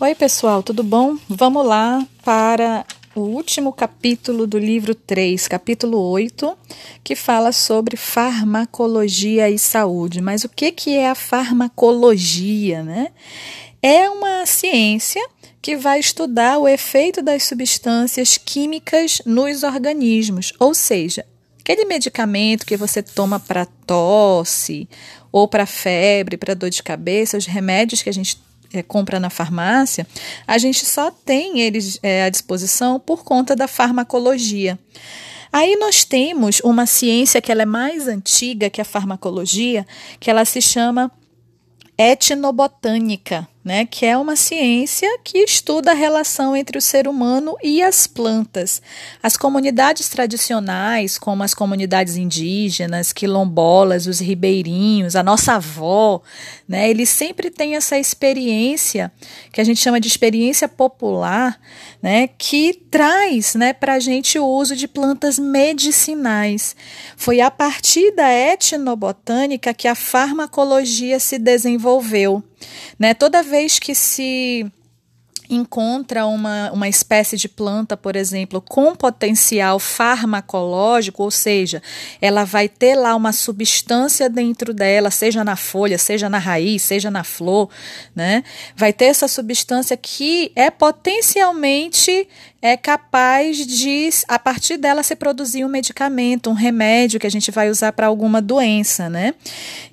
Oi, pessoal, tudo bom? Vamos lá para o último capítulo do livro 3, capítulo 8, que fala sobre farmacologia e saúde. Mas o que, que é a farmacologia, né? É uma ciência que vai estudar o efeito das substâncias químicas nos organismos, ou seja, aquele medicamento que você toma para tosse ou para febre, para dor de cabeça, os remédios que a gente é, compra na farmácia, a gente só tem eles é, à disposição por conta da farmacologia. Aí nós temos uma ciência que ela é mais antiga que a farmacologia, que ela se chama etnobotânica né, que é uma ciência que estuda a relação entre o ser humano e as plantas. As comunidades tradicionais, como as comunidades indígenas, quilombolas, os ribeirinhos, a nossa avó, né, eles sempre têm essa experiência que a gente chama de experiência popular, né, que traz né, para a gente o uso de plantas medicinais. Foi a partir da etnobotânica que a farmacologia se desenvolveu. Né? Toda vez que se encontra uma, uma espécie de planta, por exemplo, com potencial farmacológico, ou seja, ela vai ter lá uma substância dentro dela, seja na folha, seja na raiz, seja na flor, né? Vai ter essa substância que é potencialmente é capaz de, a partir dela, se produzir um medicamento, um remédio que a gente vai usar para alguma doença, né?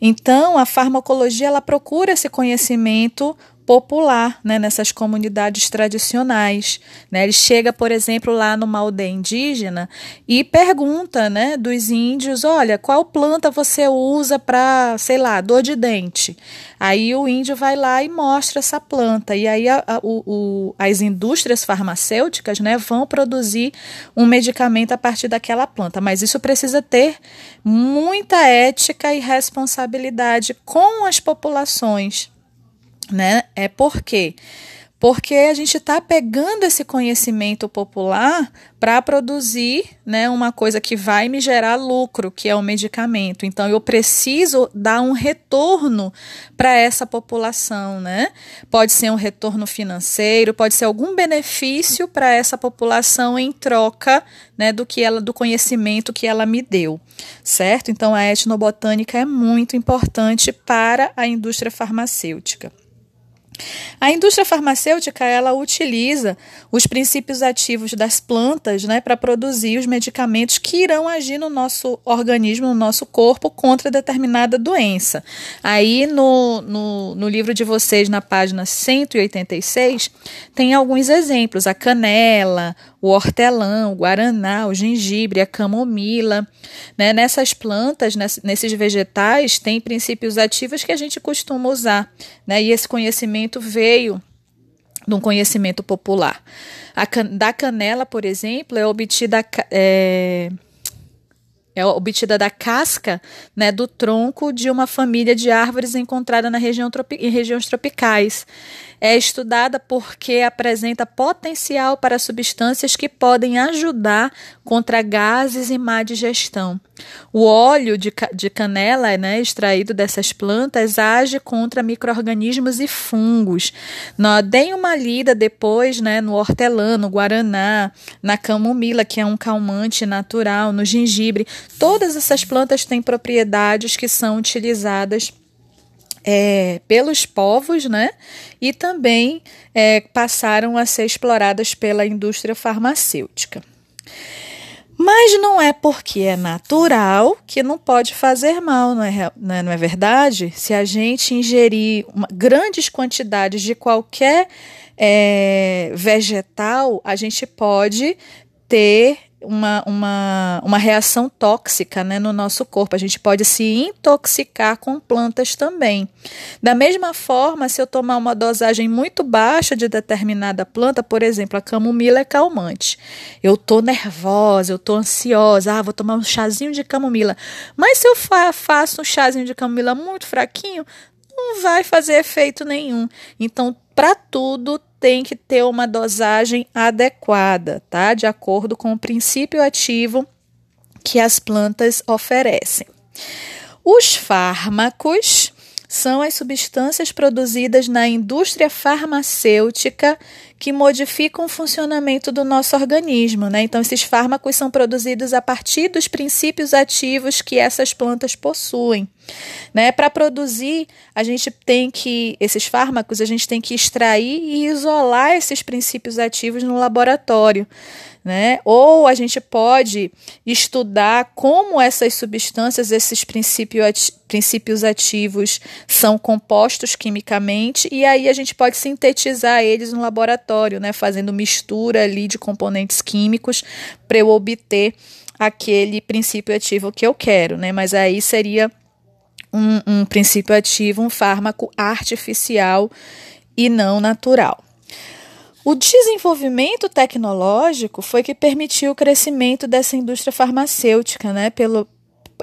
Então, a farmacologia ela procura esse conhecimento popular né, nessas comunidades tradicionais. Né? Ele chega, por exemplo, lá numa aldeia indígena e pergunta né, dos índios: olha, qual planta você usa para, sei lá, dor de dente? Aí o índio vai lá e mostra essa planta. E aí a, a, o, as indústrias farmacêuticas né, vão produzir um medicamento a partir daquela planta. Mas isso precisa ter muita ética e responsabilidade com as populações né? É porque porque a gente está pegando esse conhecimento popular para produzir né, uma coisa que vai me gerar lucro, que é o medicamento. Então, eu preciso dar um retorno para essa população. Né? Pode ser um retorno financeiro, pode ser algum benefício para essa população em troca né, do que ela, do conhecimento que ela me deu. Certo? Então, a etnobotânica é muito importante para a indústria farmacêutica. A indústria farmacêutica ela utiliza os princípios ativos das plantas né, para produzir os medicamentos que irão agir no nosso organismo, no nosso corpo, contra determinada doença. Aí no, no, no livro de vocês, na página 186, tem alguns exemplos: a canela, o hortelã, o guaraná, o gengibre, a camomila. Né? Nessas plantas, nesses vegetais, tem princípios ativos que a gente costuma usar. Né? E esse conhecimento veio de um conhecimento popular. Can da canela, por exemplo, é obtida. É, é obtida da casca né, do tronco de uma família de árvores encontrada na região em regiões tropicais. É estudada porque apresenta potencial para substâncias que podem ajudar contra gases e má digestão. O óleo de, de canela, né, extraído dessas plantas, age contra micro-organismos e fungos. Deem uma lida depois né, no hortelã, no guaraná, na camomila, que é um calmante natural, no gengibre. Todas essas plantas têm propriedades que são utilizadas é, pelos povos, né? E também é, passaram a ser exploradas pela indústria farmacêutica. Mas não é porque é natural que não pode fazer mal, não é, não é, não é verdade? Se a gente ingerir uma, grandes quantidades de qualquer é, vegetal, a gente pode ter uma, uma, uma reação tóxica né, no nosso corpo. A gente pode se intoxicar com plantas também. Da mesma forma, se eu tomar uma dosagem muito baixa de determinada planta, por exemplo, a camomila é calmante. Eu tô nervosa, eu tô ansiosa, ah, vou tomar um chazinho de camomila. Mas se eu fa faço um chazinho de camomila muito fraquinho, não vai fazer efeito nenhum. Então, para tudo tem que ter uma dosagem adequada, tá? De acordo com o princípio ativo que as plantas oferecem. Os fármacos são as substâncias produzidas na indústria farmacêutica que modificam o funcionamento do nosso organismo. Né? Então, esses fármacos são produzidos a partir dos princípios ativos que essas plantas possuem. Né? Para produzir, a gente tem que, esses fármacos, a gente tem que extrair e isolar esses princípios ativos no laboratório né? Ou a gente pode estudar como essas substâncias, esses princípios ativos são compostos quimicamente e aí a gente pode sintetizar eles no laboratório, né? Fazendo mistura ali de componentes químicos para eu obter aquele princípio ativo que eu quero, né? Mas aí seria um, um princípio ativo, um fármaco artificial e não natural. O desenvolvimento tecnológico foi que permitiu o crescimento dessa indústria farmacêutica, né? Pelo,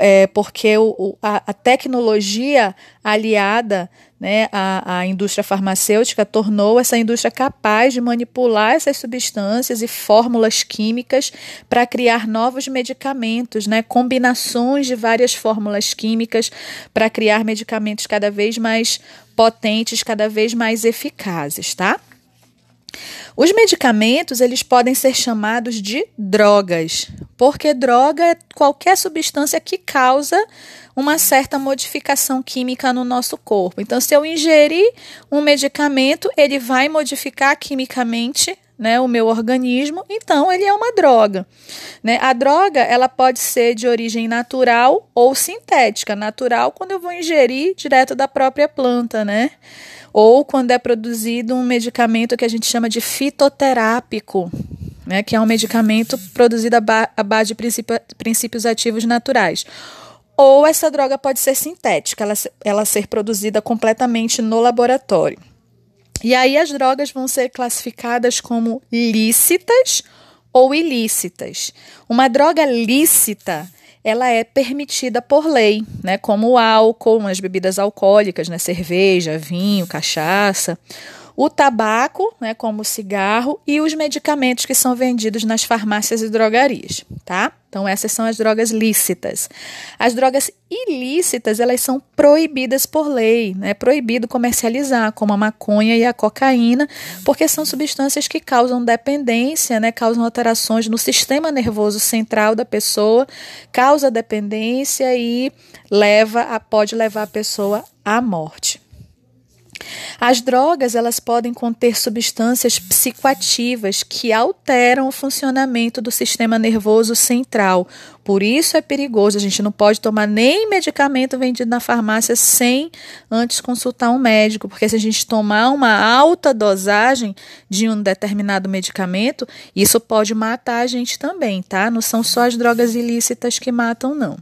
é, porque o, a, a, tecnologia aliada né, à, à, indústria farmacêutica tornou essa indústria capaz de manipular essas substâncias e fórmulas químicas para criar novos medicamentos, né, combinações de várias fórmulas químicas para criar medicamentos cada vez mais potentes, cada vez mais eficazes, tá? Os medicamentos, eles podem ser chamados de drogas, porque droga é qualquer substância que causa uma certa modificação química no nosso corpo. Então, se eu ingerir um medicamento, ele vai modificar quimicamente né, o meu organismo, então ele é uma droga. Né? A droga ela pode ser de origem natural ou sintética. Natural quando eu vou ingerir direto da própria planta, né? ou quando é produzido um medicamento que a gente chama de fitoterápico, né, que é um medicamento produzido à base de princípios ativos naturais. Ou essa droga pode ser sintética, ela, ela ser produzida completamente no laboratório. E aí as drogas vão ser classificadas como lícitas ou ilícitas. Uma droga lícita ela é permitida por lei, né, como o álcool, as bebidas alcoólicas, né, cerveja, vinho, cachaça, o tabaco, né, como o cigarro, e os medicamentos que são vendidos nas farmácias e drogarias, tá? Então essas são as drogas lícitas. As drogas ilícitas, elas são proibidas por lei, né? É proibido comercializar, como a maconha e a cocaína, porque são substâncias que causam dependência, né? Causam alterações no sistema nervoso central da pessoa, causa dependência e leva a, pode levar a pessoa à morte. As drogas, elas podem conter substâncias psicoativas que alteram o funcionamento do sistema nervoso central. Por isso é perigoso, a gente não pode tomar nem medicamento vendido na farmácia sem antes consultar um médico, porque se a gente tomar uma alta dosagem de um determinado medicamento, isso pode matar a gente também, tá? Não são só as drogas ilícitas que matam, não.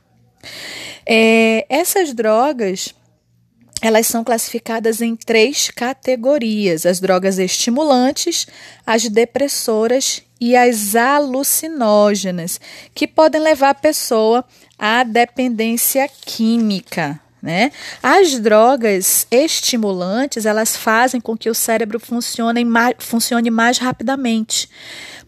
É, essas drogas elas são classificadas em três categorias: as drogas estimulantes, as depressoras e as alucinógenas, que podem levar a pessoa à dependência química. Né? As drogas estimulantes elas fazem com que o cérebro funcione mais, funcione mais rapidamente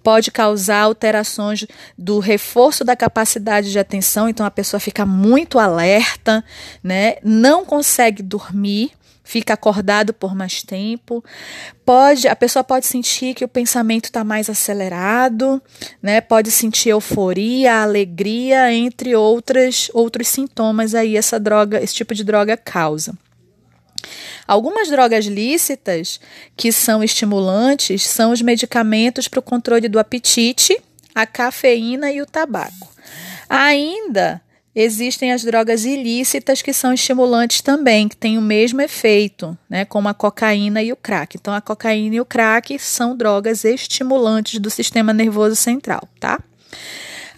pode causar alterações do reforço da capacidade de atenção, então a pessoa fica muito alerta, né? Não consegue dormir, fica acordado por mais tempo. Pode, a pessoa pode sentir que o pensamento está mais acelerado, né? Pode sentir euforia, alegria, entre outras outros sintomas aí essa droga, esse tipo de droga causa. Algumas drogas lícitas que são estimulantes são os medicamentos para o controle do apetite, a cafeína e o tabaco. Ainda existem as drogas ilícitas que são estimulantes também, que têm o mesmo efeito, né, como a cocaína e o crack. Então, a cocaína e o crack são drogas estimulantes do sistema nervoso central, tá?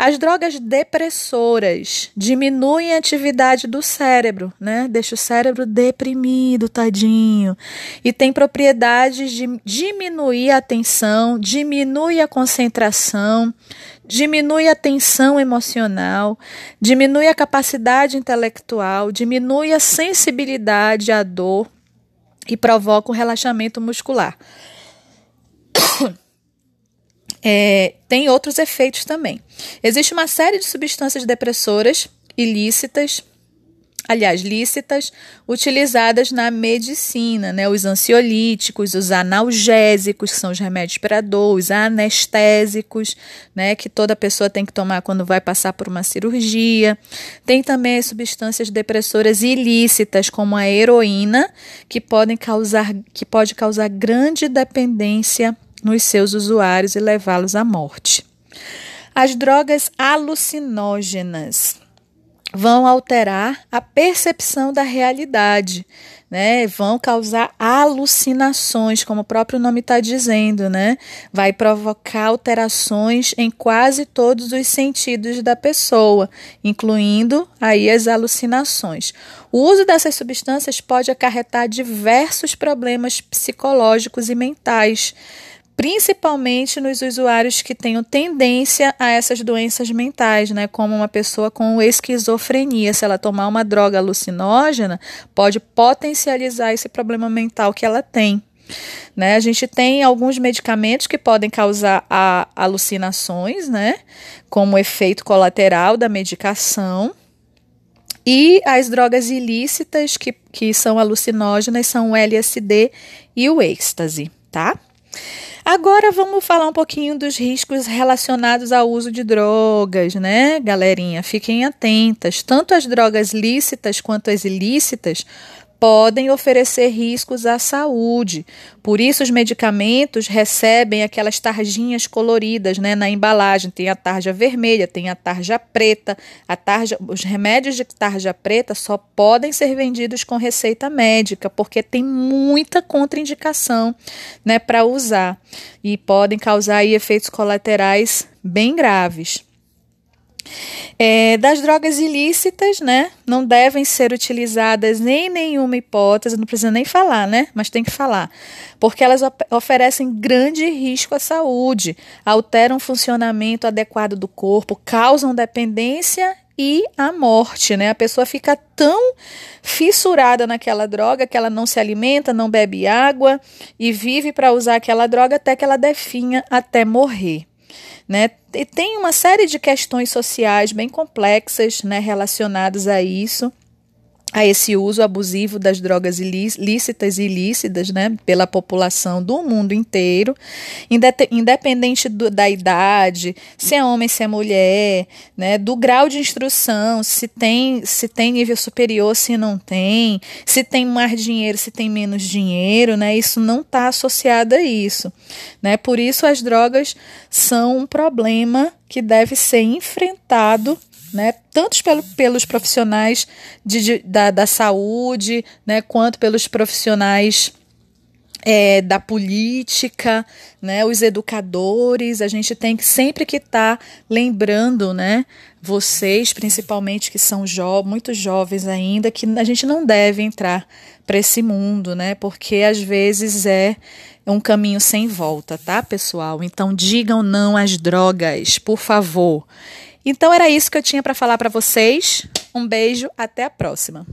As drogas depressoras diminuem a atividade do cérebro, né? Deixa o cérebro deprimido, tadinho. E tem propriedades de diminuir a atenção, diminui a concentração, diminui a tensão emocional, diminui a capacidade intelectual, diminui a sensibilidade à dor e provoca um relaxamento muscular. É, tem outros efeitos também. Existe uma série de substâncias depressoras ilícitas aliás, lícitas, utilizadas na medicina, né? Os ansiolíticos, os analgésicos, que são os remédios para dor, os anestésicos, né? Que toda pessoa tem que tomar quando vai passar por uma cirurgia. Tem também as substâncias depressoras ilícitas, como a heroína, que podem causar, que pode causar grande dependência nos seus usuários e levá-los à morte. As drogas alucinógenas vão alterar a percepção da realidade, né? Vão causar alucinações, como o próprio nome está dizendo, né? Vai provocar alterações em quase todos os sentidos da pessoa, incluindo aí as alucinações. O uso dessas substâncias pode acarretar diversos problemas psicológicos e mentais principalmente nos usuários que tenham tendência a essas doenças mentais, né, como uma pessoa com esquizofrenia. Se ela tomar uma droga alucinógena, pode potencializar esse problema mental que ela tem. Né? A gente tem alguns medicamentos que podem causar alucinações, né? como efeito colateral da medicação. E as drogas ilícitas que, que são alucinógenas são o LSD e o êxtase, tá? Agora vamos falar um pouquinho dos riscos relacionados ao uso de drogas, né, galerinha? Fiquem atentas. Tanto as drogas lícitas quanto as ilícitas podem oferecer riscos à saúde. Por isso, os medicamentos recebem aquelas tarjinhas coloridas né, na embalagem. Tem a tarja vermelha, tem a tarja preta. A tarja, os remédios de tarja preta só podem ser vendidos com receita médica, porque tem muita contraindicação né, para usar e podem causar aí, efeitos colaterais bem graves. É, das drogas ilícitas, né, não devem ser utilizadas em nenhuma hipótese, não precisa nem falar, né, mas tem que falar, porque elas oferecem grande risco à saúde, alteram o funcionamento adequado do corpo, causam dependência e a morte, né? A pessoa fica tão fissurada naquela droga que ela não se alimenta, não bebe água e vive para usar aquela droga até que ela definha até morrer. Né? E tem uma série de questões sociais bem complexas né, relacionadas a isso a esse uso abusivo das drogas lícitas e ilícitas né, pela população do mundo inteiro, independente do, da idade, se é homem, se é mulher, né, do grau de instrução, se tem, se tem nível superior, se não tem, se tem mais dinheiro, se tem menos dinheiro, né, isso não está associado a isso. Né, por isso as drogas são um problema que deve ser enfrentado né, tanto pelo, pelos profissionais de, de, da, da saúde, né, quanto pelos profissionais é, da política, né, os educadores, a gente tem que sempre que estar tá lembrando, né, vocês principalmente que são jo muito jovens ainda, que a gente não deve entrar para esse mundo, né, porque às vezes é um caminho sem volta, tá, pessoal? Então digam não às drogas, por favor. Então era isso que eu tinha para falar para vocês. Um beijo, até a próxima.